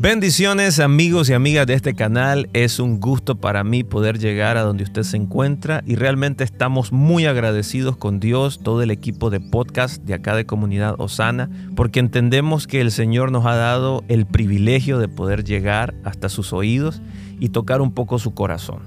Bendiciones amigos y amigas de este canal, es un gusto para mí poder llegar a donde usted se encuentra y realmente estamos muy agradecidos con Dios, todo el equipo de podcast de acá de Comunidad Osana, porque entendemos que el Señor nos ha dado el privilegio de poder llegar hasta sus oídos y tocar un poco su corazón.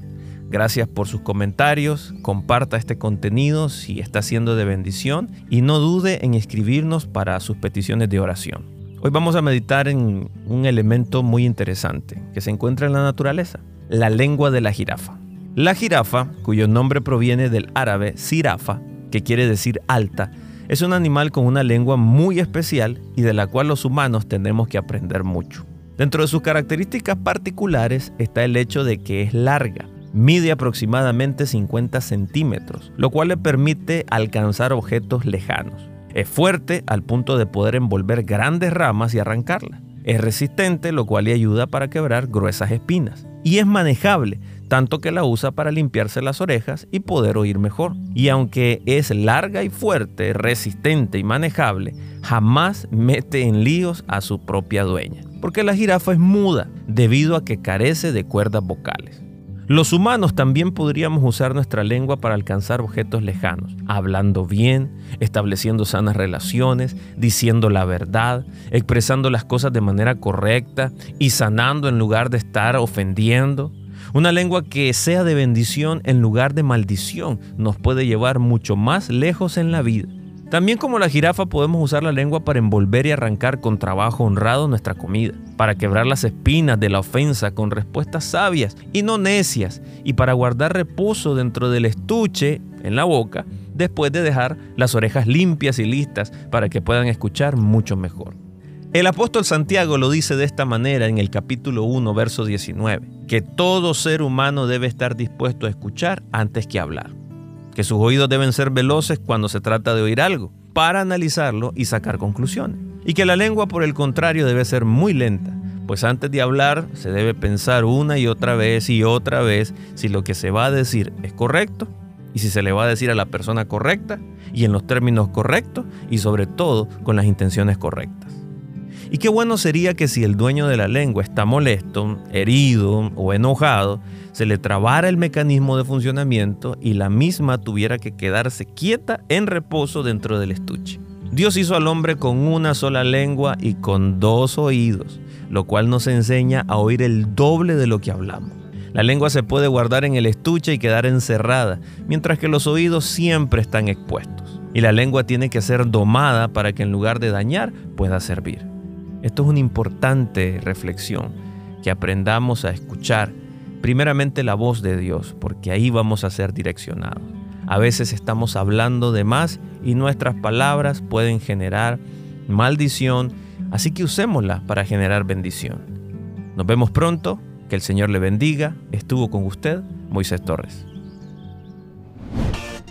Gracias por sus comentarios, comparta este contenido si está siendo de bendición y no dude en escribirnos para sus peticiones de oración. Hoy vamos a meditar en un elemento muy interesante que se encuentra en la naturaleza, la lengua de la jirafa. La jirafa, cuyo nombre proviene del árabe sirafa, que quiere decir alta, es un animal con una lengua muy especial y de la cual los humanos tenemos que aprender mucho. Dentro de sus características particulares está el hecho de que es larga, mide aproximadamente 50 centímetros, lo cual le permite alcanzar objetos lejanos. Es fuerte al punto de poder envolver grandes ramas y arrancarlas. Es resistente, lo cual le ayuda para quebrar gruesas espinas. Y es manejable, tanto que la usa para limpiarse las orejas y poder oír mejor. Y aunque es larga y fuerte, resistente y manejable, jamás mete en líos a su propia dueña. Porque la jirafa es muda, debido a que carece de cuerdas vocales. Los humanos también podríamos usar nuestra lengua para alcanzar objetos lejanos, hablando bien, estableciendo sanas relaciones, diciendo la verdad, expresando las cosas de manera correcta y sanando en lugar de estar ofendiendo. Una lengua que sea de bendición en lugar de maldición nos puede llevar mucho más lejos en la vida. También como la jirafa podemos usar la lengua para envolver y arrancar con trabajo honrado nuestra comida, para quebrar las espinas de la ofensa con respuestas sabias y no necias, y para guardar reposo dentro del estuche en la boca, después de dejar las orejas limpias y listas para que puedan escuchar mucho mejor. El apóstol Santiago lo dice de esta manera en el capítulo 1, verso 19, que todo ser humano debe estar dispuesto a escuchar antes que hablar que sus oídos deben ser veloces cuando se trata de oír algo, para analizarlo y sacar conclusiones. Y que la lengua, por el contrario, debe ser muy lenta, pues antes de hablar se debe pensar una y otra vez y otra vez si lo que se va a decir es correcto y si se le va a decir a la persona correcta y en los términos correctos y sobre todo con las intenciones correctas. Y qué bueno sería que si el dueño de la lengua está molesto, herido o enojado, se le trabara el mecanismo de funcionamiento y la misma tuviera que quedarse quieta en reposo dentro del estuche. Dios hizo al hombre con una sola lengua y con dos oídos, lo cual nos enseña a oír el doble de lo que hablamos. La lengua se puede guardar en el estuche y quedar encerrada, mientras que los oídos siempre están expuestos. Y la lengua tiene que ser domada para que en lugar de dañar pueda servir. Esto es una importante reflexión, que aprendamos a escuchar primeramente la voz de Dios, porque ahí vamos a ser direccionados. A veces estamos hablando de más y nuestras palabras pueden generar maldición, así que usémoslas para generar bendición. Nos vemos pronto, que el Señor le bendiga. Estuvo con usted Moisés Torres.